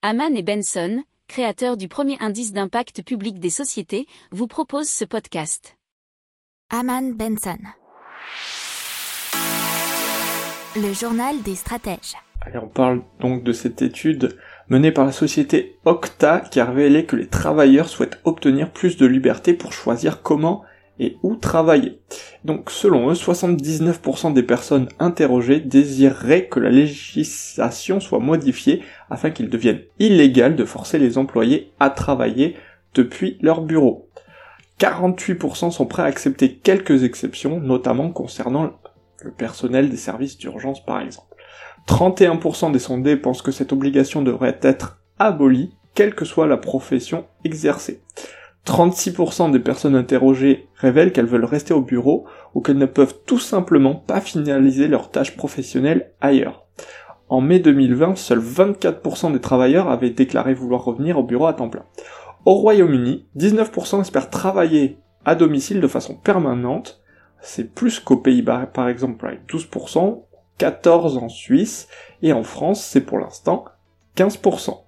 Haman et Benson, créateurs du premier indice d'impact public des sociétés, vous proposent ce podcast. Haman Benson. Le journal des stratèges. Allez, on parle donc de cette étude menée par la société Octa qui a révélé que les travailleurs souhaitent obtenir plus de liberté pour choisir comment et où travailler. Donc selon eux, 79% des personnes interrogées désireraient que la législation soit modifiée afin qu'il devienne illégal de forcer les employés à travailler depuis leur bureau. 48% sont prêts à accepter quelques exceptions, notamment concernant le personnel des services d'urgence par exemple. 31% des sondés pensent que cette obligation devrait être abolie, quelle que soit la profession exercée. 36% des personnes interrogées révèlent qu'elles veulent rester au bureau ou qu'elles ne peuvent tout simplement pas finaliser leurs tâches professionnelles ailleurs. En mai 2020, seuls 24% des travailleurs avaient déclaré vouloir revenir au bureau à temps plein. Au Royaume-Uni, 19% espèrent travailler à domicile de façon permanente. C'est plus qu'aux Pays-Bas par exemple avec 12%, 14% en Suisse, et en France c'est pour l'instant 15%.